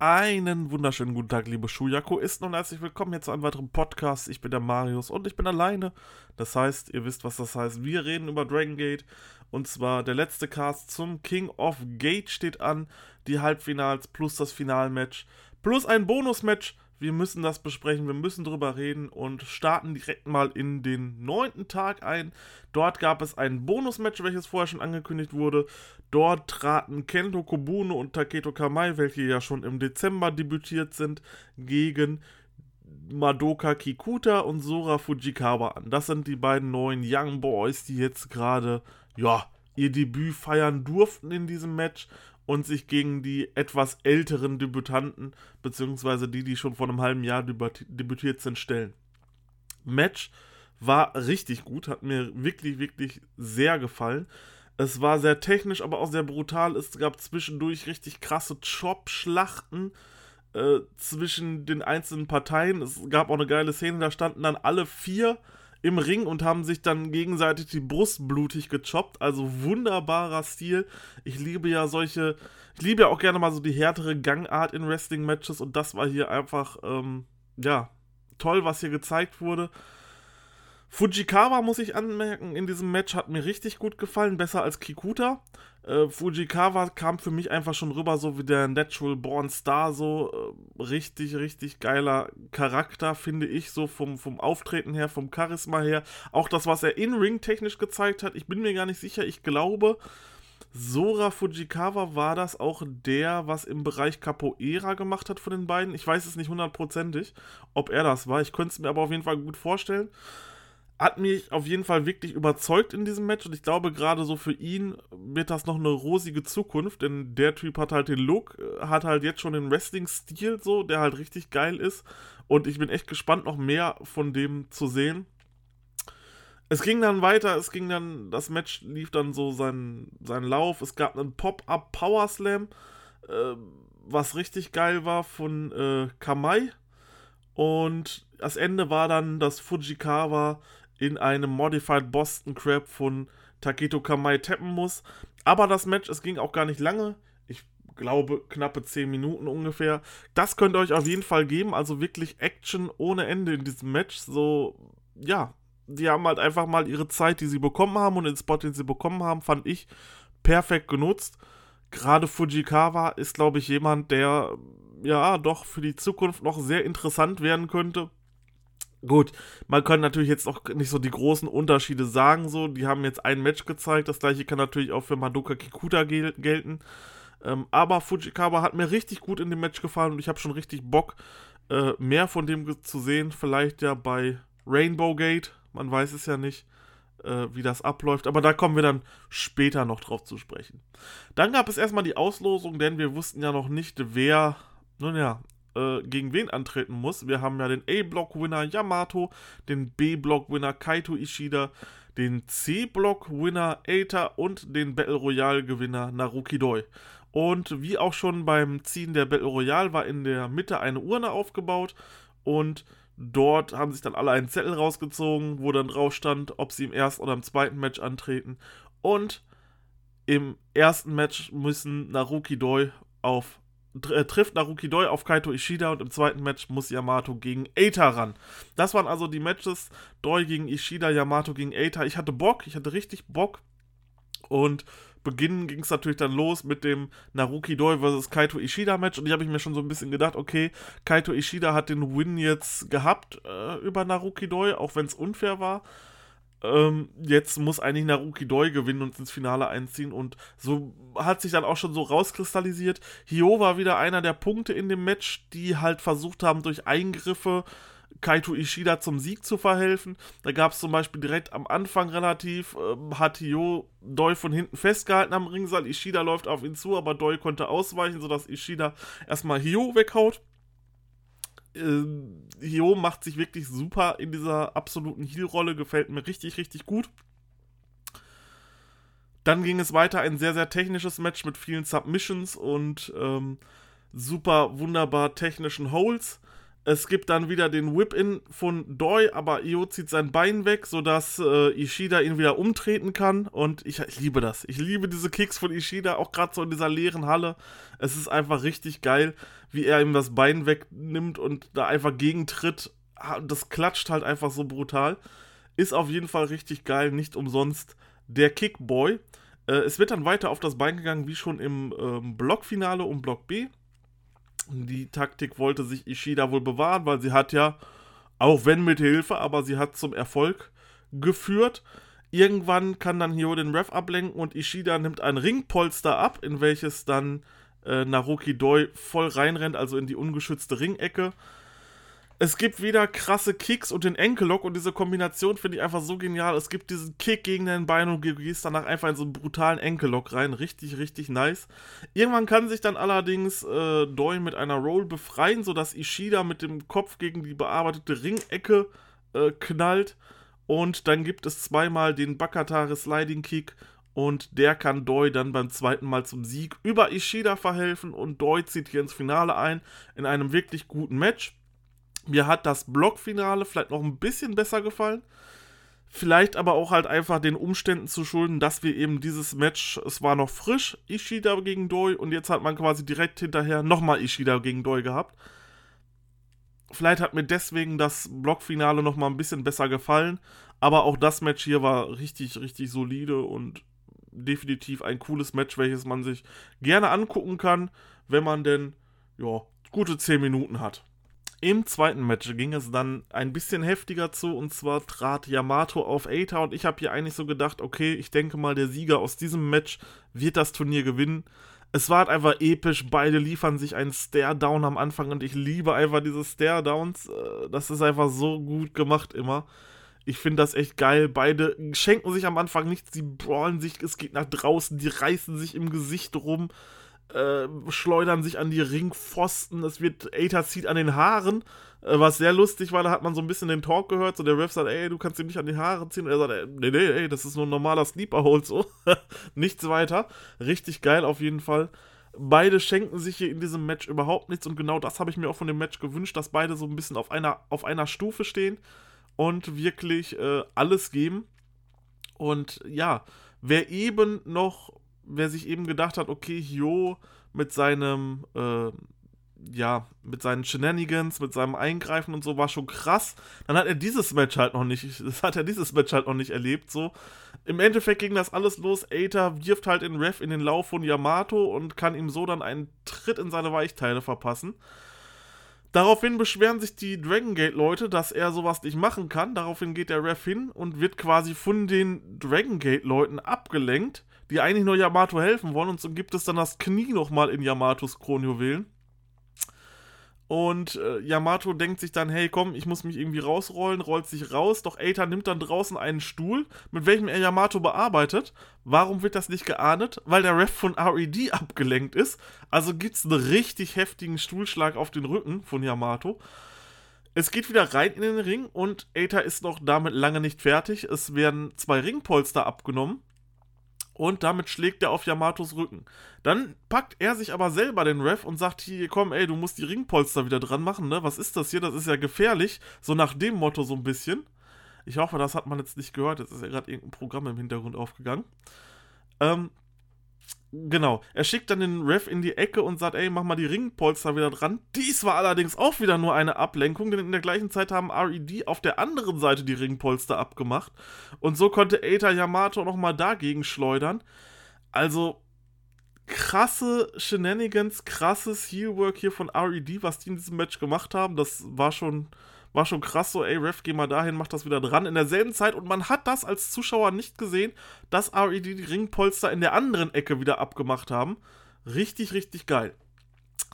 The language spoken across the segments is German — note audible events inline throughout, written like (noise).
Einen wunderschönen guten Tag, liebe Schuyaku-Isten und herzlich willkommen hier zu einem weiteren Podcast. Ich bin der Marius und ich bin alleine. Das heißt, ihr wisst, was das heißt. Wir reden über Dragon Gate und zwar der letzte Cast zum King of Gate steht an. Die Halbfinals plus das Finalmatch plus ein Bonusmatch wir müssen das besprechen, wir müssen drüber reden und starten direkt mal in den neunten Tag ein. Dort gab es ein Bonusmatch, welches vorher schon angekündigt wurde. Dort traten Kento Kobune und Taketo Kamai, welche ja schon im Dezember debütiert sind, gegen Madoka Kikuta und Sora Fujikawa an. Das sind die beiden neuen Young Boys, die jetzt gerade, ja, ihr Debüt feiern durften in diesem Match und sich gegen die etwas älteren Debütanten, beziehungsweise die, die schon vor einem halben Jahr debütiert sind, stellen. Match war richtig gut, hat mir wirklich, wirklich sehr gefallen. Es war sehr technisch, aber auch sehr brutal. Es gab zwischendurch richtig krasse Chop-Schlachten äh, zwischen den einzelnen Parteien. Es gab auch eine geile Szene, da standen dann alle vier im Ring und haben sich dann gegenseitig die Brust blutig gechoppt. Also wunderbarer Stil. Ich liebe ja solche, ich liebe ja auch gerne mal so die härtere Gangart in Wrestling-Matches und das war hier einfach, ähm, ja, toll, was hier gezeigt wurde. Fujikawa, muss ich anmerken, in diesem Match hat mir richtig gut gefallen, besser als Kikuta. Äh, Fujikawa kam für mich einfach schon rüber, so wie der Natural Born Star, so äh, richtig, richtig geiler Charakter, finde ich, so vom, vom Auftreten her, vom Charisma her. Auch das, was er in Ring technisch gezeigt hat, ich bin mir gar nicht sicher, ich glaube, Sora Fujikawa war das auch der, was im Bereich Capoeira gemacht hat von den beiden. Ich weiß es nicht hundertprozentig, ob er das war. Ich könnte es mir aber auf jeden Fall gut vorstellen hat mich auf jeden Fall wirklich überzeugt in diesem Match und ich glaube, gerade so für ihn wird das noch eine rosige Zukunft, denn der Typ hat halt den Look, äh, hat halt jetzt schon den Wrestling-Stil so, der halt richtig geil ist und ich bin echt gespannt, noch mehr von dem zu sehen. Es ging dann weiter, es ging dann, das Match lief dann so seinen, seinen Lauf, es gab einen Pop-Up Power Slam, äh, was richtig geil war von äh, Kamai und das Ende war dann, dass Fujikawa in einem Modified Boston Crab von Taketo Kamai tappen muss. Aber das Match, es ging auch gar nicht lange. Ich glaube, knappe 10 Minuten ungefähr. Das könnt ihr euch auf jeden Fall geben. Also wirklich Action ohne Ende in diesem Match. So, ja, die haben halt einfach mal ihre Zeit, die sie bekommen haben und den Spot, den sie bekommen haben, fand ich perfekt genutzt. Gerade Fujikawa ist, glaube ich, jemand, der ja doch für die Zukunft noch sehr interessant werden könnte. Gut, man kann natürlich jetzt auch nicht so die großen Unterschiede sagen, so, die haben jetzt ein Match gezeigt, das gleiche kann natürlich auch für Madoka Kikuta gel gelten. Ähm, aber Fujikawa hat mir richtig gut in dem Match gefallen und ich habe schon richtig Bock, äh, mehr von dem zu sehen. Vielleicht ja bei Rainbow Gate, man weiß es ja nicht, äh, wie das abläuft, aber da kommen wir dann später noch drauf zu sprechen. Dann gab es erstmal die Auslosung, denn wir wussten ja noch nicht, wer, nun ja, äh, gegen wen antreten muss. Wir haben ja den A-Block-Winner Yamato, den B-Block-Winner Kaito Ishida, den C-Block-Winner Eita und den Battle Royale-Gewinner Naruki Doi. Und wie auch schon beim Ziehen der Battle Royale war in der Mitte eine Urne aufgebaut und dort haben sich dann alle einen Zettel rausgezogen, wo dann drauf stand, ob sie im ersten oder im zweiten Match antreten. Und im ersten Match müssen Naruki Doi auf trifft Naruki Doi auf Kaito Ishida und im zweiten Match muss Yamato gegen Eita ran. Das waren also die Matches Doi gegen Ishida, Yamato gegen Eita. Ich hatte Bock, ich hatte richtig Bock und beginnen ging es natürlich dann los mit dem Naruki Doi vs. Kaito Ishida Match und ich habe ich mir schon so ein bisschen gedacht, okay, Kaito Ishida hat den Win jetzt gehabt äh, über Naruki Doi, auch wenn es unfair war ähm, jetzt muss eigentlich Naruki Doi gewinnen und ins Finale einziehen. Und so hat sich dann auch schon so rauskristallisiert. Hio war wieder einer der Punkte in dem Match, die halt versucht haben, durch Eingriffe Kaito Ishida zum Sieg zu verhelfen. Da gab es zum Beispiel direkt am Anfang relativ, ähm, hat Hio Doi von hinten festgehalten am Ringseil. Ishida läuft auf ihn zu, aber Doi konnte ausweichen, sodass Ishida erstmal Hio weghaut Hio macht sich wirklich super in dieser absoluten Heal-Rolle, gefällt mir richtig, richtig gut. Dann ging es weiter, ein sehr, sehr technisches Match mit vielen Submissions und ähm, super wunderbar technischen Holes. Es gibt dann wieder den Whip-In von Doi, aber Io zieht sein Bein weg, sodass äh, Ishida ihn wieder umtreten kann. Und ich, ich, liebe das. Ich liebe diese Kicks von Ishida, auch gerade so in dieser leeren Halle. Es ist einfach richtig geil, wie er ihm das Bein wegnimmt und da einfach gegentritt. Das klatscht halt einfach so brutal. Ist auf jeden Fall richtig geil, nicht umsonst der Kickboy. Äh, es wird dann weiter auf das Bein gegangen, wie schon im ähm, Blockfinale um Block B. Die Taktik wollte sich Ishida wohl bewahren, weil sie hat ja, auch wenn mit Hilfe, aber sie hat zum Erfolg geführt. Irgendwann kann dann Hio den Ref ablenken und Ishida nimmt ein Ringpolster ab, in welches dann äh, Naruki Doi voll reinrennt, also in die ungeschützte Ringecke. Es gibt wieder krasse Kicks und den Enkellock und diese Kombination finde ich einfach so genial. Es gibt diesen Kick gegen dein Bein und du gehst danach einfach in so einen brutalen Enkellock rein. Richtig, richtig nice. Irgendwann kann sich dann allerdings äh, Doi mit einer Roll befreien, sodass Ishida mit dem Kopf gegen die bearbeitete Ringecke äh, knallt. Und dann gibt es zweimal den Bakatare Sliding Kick und der kann Doi dann beim zweiten Mal zum Sieg über Ishida verhelfen und Doi zieht hier ins Finale ein in einem wirklich guten Match. Mir hat das Blockfinale vielleicht noch ein bisschen besser gefallen. Vielleicht aber auch halt einfach den Umständen zu schulden, dass wir eben dieses Match, es war noch frisch, Ishida gegen Doi und jetzt hat man quasi direkt hinterher nochmal Ishida gegen Doi gehabt. Vielleicht hat mir deswegen das Blockfinale nochmal ein bisschen besser gefallen, aber auch das Match hier war richtig, richtig solide und definitiv ein cooles Match, welches man sich gerne angucken kann, wenn man denn, ja, gute 10 Minuten hat. Im zweiten Match ging es dann ein bisschen heftiger zu und zwar trat Yamato auf Eita und ich habe hier eigentlich so gedacht, okay, ich denke mal, der Sieger aus diesem Match wird das Turnier gewinnen. Es war halt einfach episch, beide liefern sich einen Stare-Down am Anfang und ich liebe einfach diese Stare-Downs. Äh, das ist einfach so gut gemacht immer. Ich finde das echt geil. Beide schenken sich am Anfang nichts, sie brawlen sich, es geht nach draußen, die reißen sich im Gesicht rum äh, schleudern sich an die Ringpfosten. Es wird, Aether zieht an den Haaren, äh, was sehr lustig war. Da hat man so ein bisschen den Talk gehört. So der Ref sagt, ey, du kannst ihn nicht an die Haare ziehen. Und er sagt, ey, nee, nee, ey, das ist nur ein normaler Sleeper-Hold, so. (laughs) nichts weiter. Richtig geil auf jeden Fall. Beide schenken sich hier in diesem Match überhaupt nichts und genau das habe ich mir auch von dem Match gewünscht, dass beide so ein bisschen auf einer, auf einer Stufe stehen und wirklich äh, alles geben. Und ja, wer eben noch wer sich eben gedacht hat, okay, Hyo mit seinem, äh, ja, mit seinen Shenanigans, mit seinem Eingreifen und so war schon krass. Dann hat er dieses Match halt noch nicht, (laughs) das hat er dieses Match halt noch nicht erlebt, so. Im Endeffekt ging das alles los. Aether wirft halt den Ref in den Lauf von Yamato und kann ihm so dann einen Tritt in seine Weichteile verpassen. Daraufhin beschweren sich die Dragon Gate-Leute, dass er sowas nicht machen kann. Daraufhin geht der Ref hin und wird quasi von den Dragon Gate-Leuten abgelenkt die eigentlich nur Yamato helfen wollen. Und so gibt es dann das Knie nochmal in Yamatos Kronjuwelen. Und äh, Yamato denkt sich dann, hey komm, ich muss mich irgendwie rausrollen, rollt sich raus, doch Eita nimmt dann draußen einen Stuhl, mit welchem er Yamato bearbeitet. Warum wird das nicht geahndet? Weil der Ref von RED abgelenkt ist. Also gibt es einen richtig heftigen Stuhlschlag auf den Rücken von Yamato. Es geht wieder rein in den Ring und Eita ist noch damit lange nicht fertig. Es werden zwei Ringpolster abgenommen und damit schlägt er auf Yamatos Rücken. Dann packt er sich aber selber den Ref und sagt hier, komm, ey, du musst die Ringpolster wieder dran machen, ne? Was ist das hier? Das ist ja gefährlich. So nach dem Motto so ein bisschen. Ich hoffe, das hat man jetzt nicht gehört. Jetzt ist ja gerade irgendein Programm im Hintergrund aufgegangen. Ähm, Genau. Er schickt dann den Ref in die Ecke und sagt, ey, mach mal die Ringpolster wieder dran. Dies war allerdings auch wieder nur eine Ablenkung, denn in der gleichen Zeit haben RED auf der anderen Seite die Ringpolster abgemacht. Und so konnte Aether Yamato nochmal dagegen schleudern. Also, krasse Shenanigans, krasses Heelwork hier von RED, was die in diesem Match gemacht haben. Das war schon war schon krass so, ey, Ref, geh mal dahin, mach das wieder dran. In derselben Zeit, und man hat das als Zuschauer nicht gesehen, dass RED die Ringpolster in der anderen Ecke wieder abgemacht haben. Richtig, richtig geil.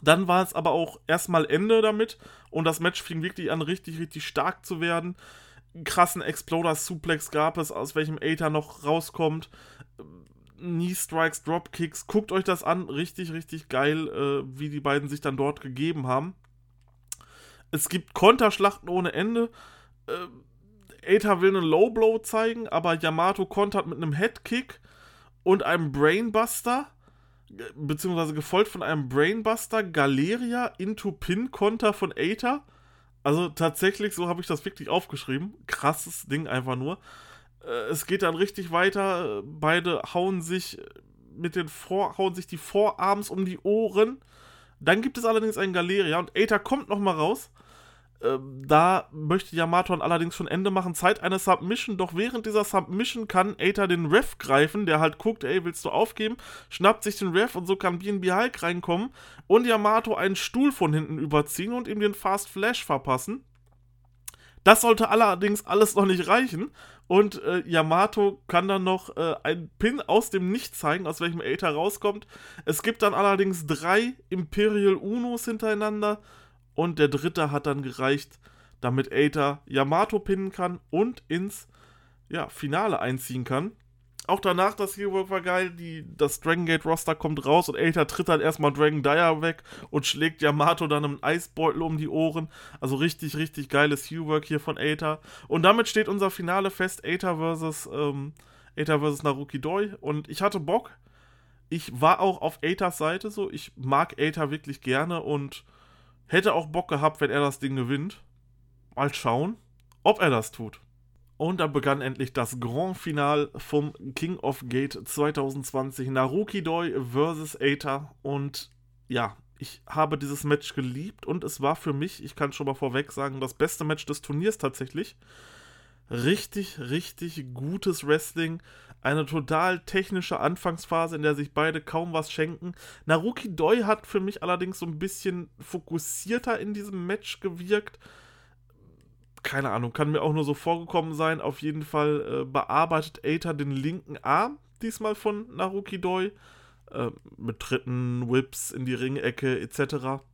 Dann war es aber auch erstmal Ende damit und das Match fing wirklich an, richtig, richtig stark zu werden. Einen krassen Exploder-Suplex gab es, aus welchem Aether noch rauskommt. Knee Strikes, Dropkicks. Guckt euch das an. Richtig, richtig geil, äh, wie die beiden sich dann dort gegeben haben. Es gibt Konterschlachten ohne Ende. Äh, Aether will einen Low Blow zeigen, aber Yamato kontert mit einem Headkick und einem Brainbuster, beziehungsweise gefolgt von einem Brainbuster, Galeria into Pin Konter von Aether. Also tatsächlich, so habe ich das wirklich aufgeschrieben. Krasses Ding einfach nur. Äh, es geht dann richtig weiter. Beide hauen sich mit den Vor hauen sich die Vorarms um die Ohren. Dann gibt es allerdings einen Galeria und Aether kommt nochmal raus. Ähm, da möchte Yamato allerdings schon Ende machen. Zeit einer Submission, doch während dieser Submission kann Aether den Ref greifen, der halt guckt, ey, willst du aufgeben? Schnappt sich den Ref und so kann BNB Hulk reinkommen und Yamato einen Stuhl von hinten überziehen und ihm den Fast Flash verpassen. Das sollte allerdings alles noch nicht reichen. Und äh, Yamato kann dann noch äh, einen Pin aus dem Nichts zeigen, aus welchem Aether rauskommt. Es gibt dann allerdings drei Imperial Unos hintereinander. Und der dritte hat dann gereicht, damit Aether Yamato pinnen kann und ins ja, Finale einziehen kann. Auch danach, das Hero war geil, die, das Dragon Gate Roster kommt raus und Aether tritt dann erstmal Dragon Dyer weg und schlägt Yamato dann einen Eisbeutel um die Ohren. Also richtig, richtig geiles Hero-Work hier von Aether. Und damit steht unser Finale fest, Aether versus, ähm, Aether versus Naruki Doi. Und ich hatte Bock. Ich war auch auf Aethers Seite so. Ich mag Aether wirklich gerne und hätte auch Bock gehabt, wenn er das Ding gewinnt. Mal schauen, ob er das tut. Und da begann endlich das Grand Final vom King of Gate 2020. Naruki Doi vs. Aether. Und ja, ich habe dieses Match geliebt und es war für mich, ich kann schon mal vorweg sagen, das beste Match des Turniers tatsächlich. Richtig, richtig gutes Wrestling. Eine total technische Anfangsphase, in der sich beide kaum was schenken. Naruki Doi hat für mich allerdings so ein bisschen fokussierter in diesem Match gewirkt keine Ahnung, kann mir auch nur so vorgekommen sein. Auf jeden Fall äh, bearbeitet Aether den linken Arm, diesmal von Naruki Doi, äh, mit Tritten, Whips in die Ringecke etc.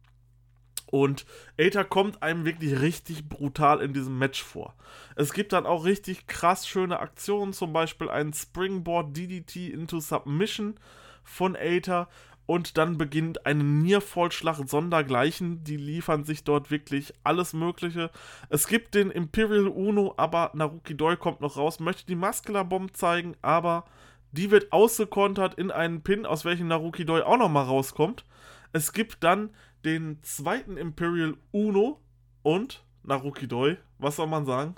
Und Aether kommt einem wirklich richtig brutal in diesem Match vor. Es gibt dann auch richtig krass schöne Aktionen, zum Beispiel ein Springboard DDT into Submission von Aether, und dann beginnt eine Niervollschlacht sondergleichen. Die liefern sich dort wirklich alles Mögliche. Es gibt den Imperial Uno, aber Naruki Doi kommt noch raus, möchte die Muscular Bomb zeigen, aber die wird ausgekontert in einen Pin, aus welchem Naruki Doi auch nochmal rauskommt. Es gibt dann den zweiten Imperial Uno und Naruki Doi, was soll man sagen?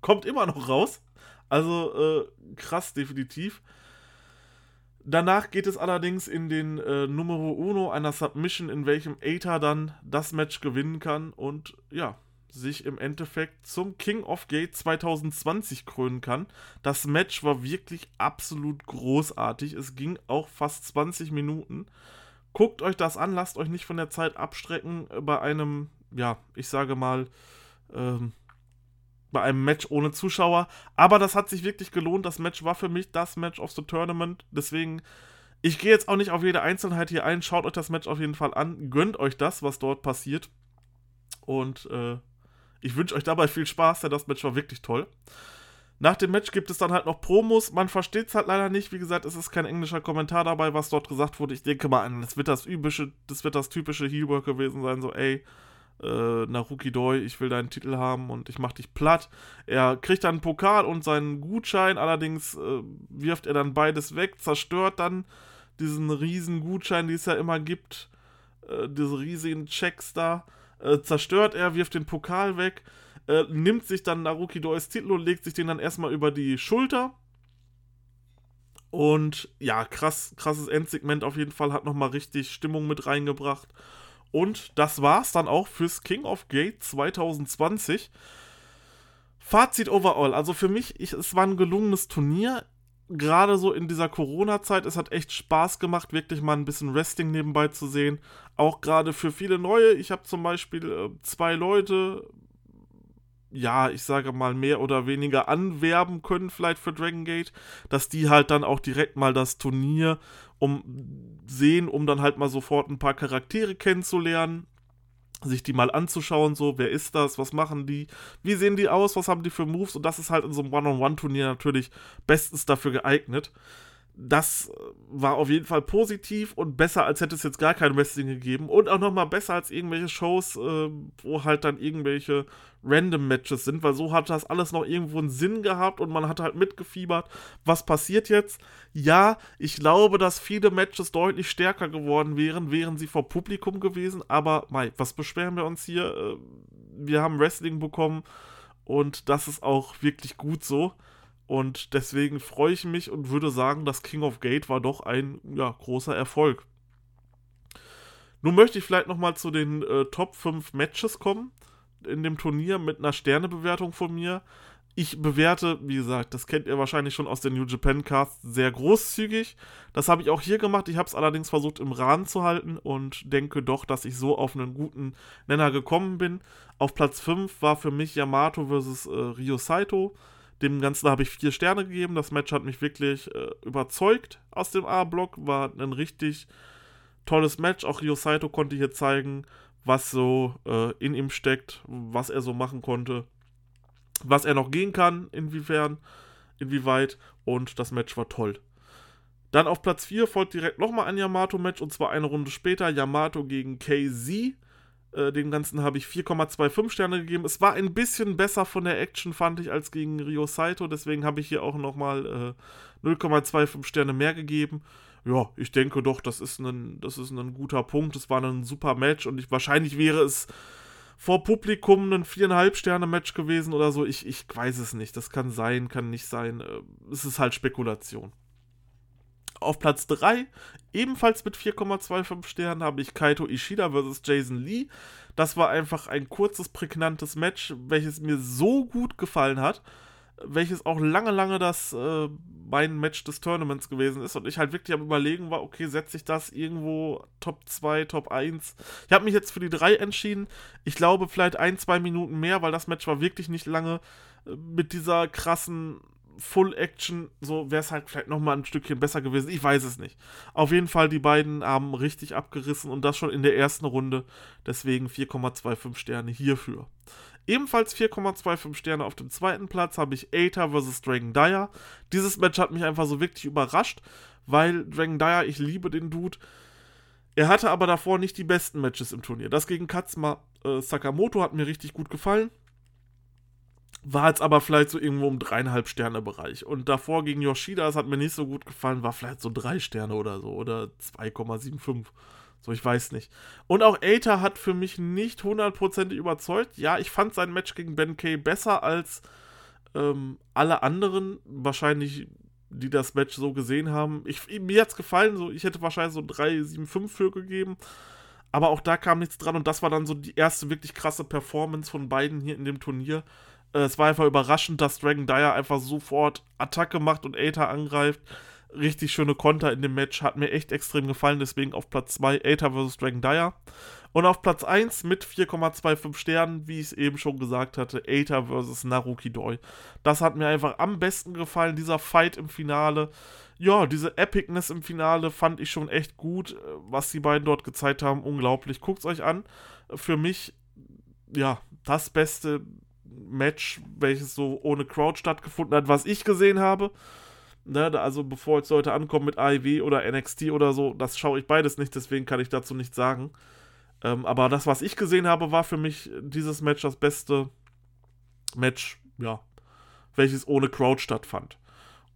Kommt immer noch raus. Also äh, krass, definitiv. Danach geht es allerdings in den äh, Numero Uno einer Submission, in welchem Aether dann das Match gewinnen kann und ja, sich im Endeffekt zum King of Gate 2020 krönen kann. Das Match war wirklich absolut großartig. Es ging auch fast 20 Minuten. Guckt euch das an, lasst euch nicht von der Zeit abstrecken bei einem, ja, ich sage mal, ähm, bei einem Match ohne Zuschauer. Aber das hat sich wirklich gelohnt. Das Match war für mich das Match of the Tournament. Deswegen, ich gehe jetzt auch nicht auf jede Einzelheit hier ein. Schaut euch das Match auf jeden Fall an. Gönnt euch das, was dort passiert. Und äh, ich wünsche euch dabei viel Spaß, denn das Match war wirklich toll. Nach dem Match gibt es dann halt noch Promos. Man versteht es halt leider nicht. Wie gesagt, es ist kein englischer Kommentar dabei, was dort gesagt wurde. Ich denke mal, das wird das übliche, das wird das typische Heelwork gewesen sein. So, ey, äh, Naruki Doi, ich will deinen Titel haben und ich mach dich platt. Er kriegt dann einen Pokal und seinen Gutschein, allerdings äh, wirft er dann beides weg, zerstört dann diesen riesen Gutschein, den es ja immer gibt, äh, diese riesigen Checks da, äh, zerstört er, wirft den Pokal weg, äh, nimmt sich dann Naruki Dois Titel und legt sich den dann erstmal über die Schulter. Und ja, krass, krasses Endsegment auf jeden Fall, hat nochmal richtig Stimmung mit reingebracht. Und das war's dann auch fürs King of Gate 2020. Fazit overall. Also für mich, ich, es war ein gelungenes Turnier. Gerade so in dieser Corona-Zeit, es hat echt Spaß gemacht, wirklich mal ein bisschen Wrestling nebenbei zu sehen. Auch gerade für viele neue. Ich habe zum Beispiel äh, zwei Leute, ja, ich sage mal, mehr oder weniger anwerben können, vielleicht für Dragon Gate, dass die halt dann auch direkt mal das Turnier um sehen, um dann halt mal sofort ein paar Charaktere kennenzulernen, sich die mal anzuschauen, so, wer ist das, was machen die, wie sehen die aus, was haben die für Moves und das ist halt in so einem One-on-One-Turnier natürlich bestens dafür geeignet das äh, war auf jeden Fall positiv und besser, als hätte es jetzt gar kein Wrestling gegeben. Und auch nochmal besser als irgendwelche Shows, äh, wo halt dann irgendwelche random Matches sind, weil so hat das alles noch irgendwo einen Sinn gehabt und man hat halt mitgefiebert, was passiert jetzt. Ja, ich glaube, dass viele Matches deutlich stärker geworden wären, wären sie vor Publikum gewesen, aber mei, was beschweren wir uns hier? Äh, wir haben Wrestling bekommen und das ist auch wirklich gut so. Und deswegen freue ich mich und würde sagen, das King of Gate war doch ein ja, großer Erfolg. Nun möchte ich vielleicht nochmal zu den äh, Top 5 Matches kommen in dem Turnier mit einer Sternebewertung von mir. Ich bewerte, wie gesagt, das kennt ihr wahrscheinlich schon aus den New Japan Cast, sehr großzügig. Das habe ich auch hier gemacht. Ich habe es allerdings versucht im Rahmen zu halten und denke doch, dass ich so auf einen guten Nenner gekommen bin. Auf Platz 5 war für mich Yamato vs. Äh, Ryo Saito. Dem Ganzen habe ich vier Sterne gegeben. Das Match hat mich wirklich äh, überzeugt aus dem A-Block. War ein richtig tolles Match. Auch Ryo Saito konnte hier zeigen, was so äh, in ihm steckt, was er so machen konnte, was er noch gehen kann, inwiefern, inwieweit. Und das Match war toll. Dann auf Platz 4 folgt direkt nochmal ein Yamato-Match und zwar eine Runde später Yamato gegen KZ. Äh, dem Ganzen habe ich 4,25 Sterne gegeben. Es war ein bisschen besser von der Action, fand ich, als gegen Ryo Saito. Deswegen habe ich hier auch nochmal äh, 0,25 Sterne mehr gegeben ja, ich denke doch, das ist ein, das ist ein guter Punkt. Es war ein super Match und ich, wahrscheinlich wäre es vor Publikum ein viereinhalb Sterne Match gewesen oder so. Ich, ich weiß es nicht. Das kann sein, kann nicht sein. Äh, es ist halt Spekulation. Auf Platz 3, ebenfalls mit 4,25 Sternen, habe ich Kaito Ishida vs. Jason Lee. Das war einfach ein kurzes, prägnantes Match, welches mir so gut gefallen hat welches auch lange, lange das äh, mein Match des Tournaments gewesen ist und ich halt wirklich am überlegen war, okay, setze ich das irgendwo Top 2, Top 1. Ich habe mich jetzt für die 3 entschieden. Ich glaube vielleicht ein, zwei Minuten mehr, weil das Match war wirklich nicht lange äh, mit dieser krassen Full Action, so wäre es halt vielleicht nochmal ein Stückchen besser gewesen. Ich weiß es nicht. Auf jeden Fall, die beiden haben richtig abgerissen und das schon in der ersten Runde. Deswegen 4,25 Sterne hierfür. Ebenfalls 4,25 Sterne auf dem zweiten Platz habe ich Aether vs. Dragon Dyer. Dieses Match hat mich einfach so wirklich überrascht, weil Dragon Dyer, ich liebe den Dude. Er hatte aber davor nicht die besten Matches im Turnier. Das gegen Katsuma äh, Sakamoto hat mir richtig gut gefallen. War jetzt aber vielleicht so irgendwo im dreieinhalb Sterne Bereich. Und davor gegen Yoshida, das hat mir nicht so gut gefallen, war vielleicht so drei Sterne oder so. Oder 2,75. So, ich weiß nicht. Und auch Aether hat für mich nicht hundertprozentig überzeugt. Ja, ich fand sein Match gegen Ben Kay besser als ähm, alle anderen, wahrscheinlich, die das Match so gesehen haben. Ich, mir hat es gefallen, so, ich hätte wahrscheinlich so 3,75 für gegeben. Aber auch da kam nichts dran und das war dann so die erste wirklich krasse Performance von beiden hier in dem Turnier. Äh, es war einfach überraschend, dass Dragon Dyer einfach sofort Attacke macht und Aether angreift richtig schöne Konter in dem Match. Hat mir echt extrem gefallen. Deswegen auf Platz 2 Aether vs. Dragon Dyer. Und auf Platz 1 mit 4,25 Sternen, wie ich es eben schon gesagt hatte, Aether vs. Naruki Doi. Das hat mir einfach am besten gefallen, dieser Fight im Finale. Ja, diese Epicness im Finale fand ich schon echt gut, was die beiden dort gezeigt haben. Unglaublich. Guckt es euch an. Für mich, ja, das beste Match, welches so ohne Crowd stattgefunden hat, was ich gesehen habe. Ne, also bevor jetzt Leute ankommen mit AEW oder NXT oder so, das schaue ich beides nicht, deswegen kann ich dazu nichts sagen. Ähm, aber das, was ich gesehen habe, war für mich dieses Match das beste Match, ja, welches ohne Crowd stattfand.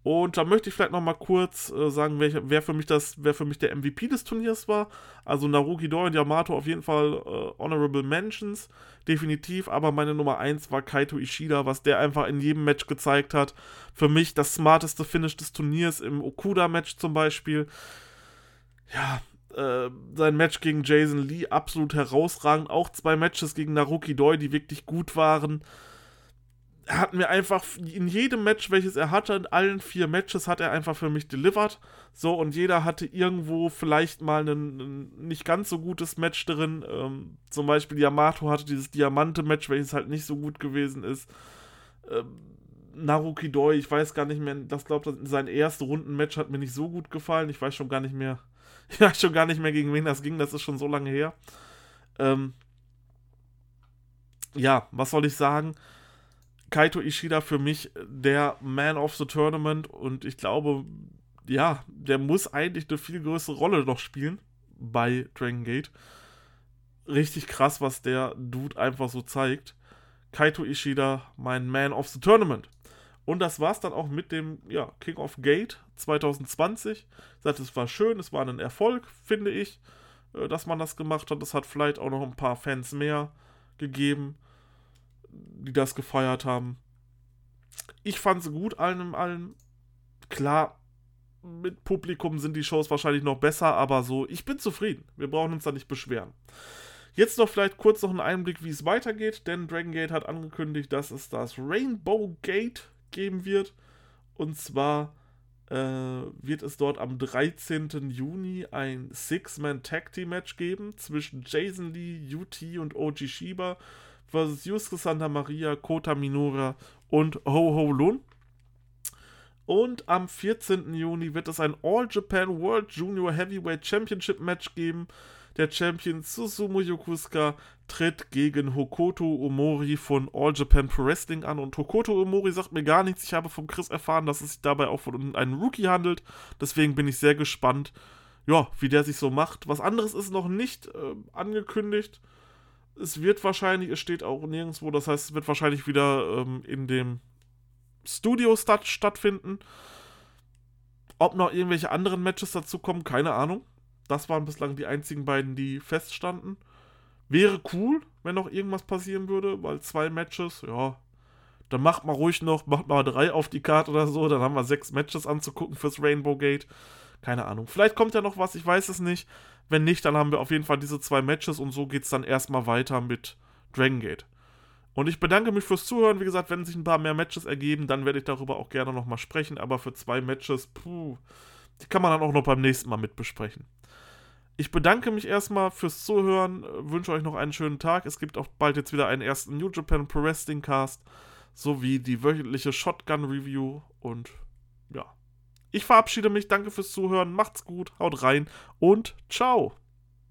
Und da möchte ich vielleicht noch mal kurz äh, sagen, welcher, wer, für mich das, wer für mich der MVP des Turniers war. Also Naruki Doi und Yamato auf jeden Fall äh, Honorable Mentions, definitiv. Aber meine Nummer 1 war Kaito Ishida, was der einfach in jedem Match gezeigt hat. Für mich das smarteste Finish des Turniers im Okuda-Match zum Beispiel. Ja, äh, sein Match gegen Jason Lee absolut herausragend. Auch zwei Matches gegen Naruki Doi, die wirklich gut waren hat mir einfach in jedem Match, welches er hatte, in allen vier Matches hat er einfach für mich delivered. So, und jeder hatte irgendwo vielleicht mal ein, nicht ganz so gutes Match drin. Ähm, zum Beispiel Yamato hatte dieses Diamante-Match, welches halt nicht so gut gewesen ist. Ähm, Naruki Doi, ich weiß gar nicht mehr, das glaubt sein erstes Runden-Match hat mir nicht so gut gefallen. Ich weiß schon gar nicht mehr, (laughs) ich weiß schon gar nicht mehr, gegen wen das ging, das ist schon so lange her. Ähm, ja, was soll ich sagen? Kaito Ishida für mich der Man of the Tournament und ich glaube, ja, der muss eigentlich eine viel größere Rolle noch spielen bei Dragon Gate. Richtig krass, was der Dude einfach so zeigt. Kaito Ishida, mein Man of the Tournament. Und das war's dann auch mit dem ja, King of Gate 2020. Ich sagte, es war schön, es war ein Erfolg, finde ich, äh, dass man das gemacht hat. Es hat vielleicht auch noch ein paar Fans mehr gegeben. Die das gefeiert haben. Ich fand sie gut, allem allem. Klar, mit Publikum sind die Shows wahrscheinlich noch besser, aber so, ich bin zufrieden. Wir brauchen uns da nicht beschweren. Jetzt noch vielleicht kurz noch ein Einblick, wie es weitergeht, denn Dragon Gate hat angekündigt, dass es das Rainbow Gate geben wird. Und zwar äh, wird es dort am 13. Juni ein Six-Man Tag Team Match geben zwischen Jason Lee, UT und OG Shiba versus Yusuke Santa Maria, Kota Minora und Ho Ho Lun. Und am 14. Juni wird es ein All Japan World Junior Heavyweight Championship Match geben. Der Champion Susumu Yokusuka tritt gegen Hokoto Omori von All Japan Pro Wrestling an. Und Hokoto Omori sagt mir gar nichts. Ich habe von Chris erfahren, dass es sich dabei auch von einem Rookie handelt. Deswegen bin ich sehr gespannt, ja, wie der sich so macht. Was anderes ist noch nicht äh, angekündigt. Es wird wahrscheinlich, es steht auch nirgendwo, das heißt, es wird wahrscheinlich wieder ähm, in dem Studio statt, stattfinden. Ob noch irgendwelche anderen Matches dazu kommen, keine Ahnung. Das waren bislang die einzigen beiden, die feststanden. Wäre cool, wenn noch irgendwas passieren würde, weil zwei Matches, ja, dann macht mal ruhig noch, macht mal drei auf die Karte oder so, dann haben wir sechs Matches anzugucken fürs Rainbow Gate. Keine Ahnung. Vielleicht kommt ja noch was, ich weiß es nicht. Wenn nicht, dann haben wir auf jeden Fall diese zwei Matches und so geht es dann erstmal weiter mit Dragon Gate. Und ich bedanke mich fürs Zuhören. Wie gesagt, wenn sich ein paar mehr Matches ergeben, dann werde ich darüber auch gerne nochmal sprechen. Aber für zwei Matches, puh, die kann man dann auch noch beim nächsten Mal mit besprechen. Ich bedanke mich erstmal fürs Zuhören, wünsche euch noch einen schönen Tag. Es gibt auch bald jetzt wieder einen ersten New Japan Pro Wrestling Cast sowie die wöchentliche Shotgun Review. Und ja, ich verabschiede mich. Danke fürs Zuhören. Macht's gut, haut rein und ciao.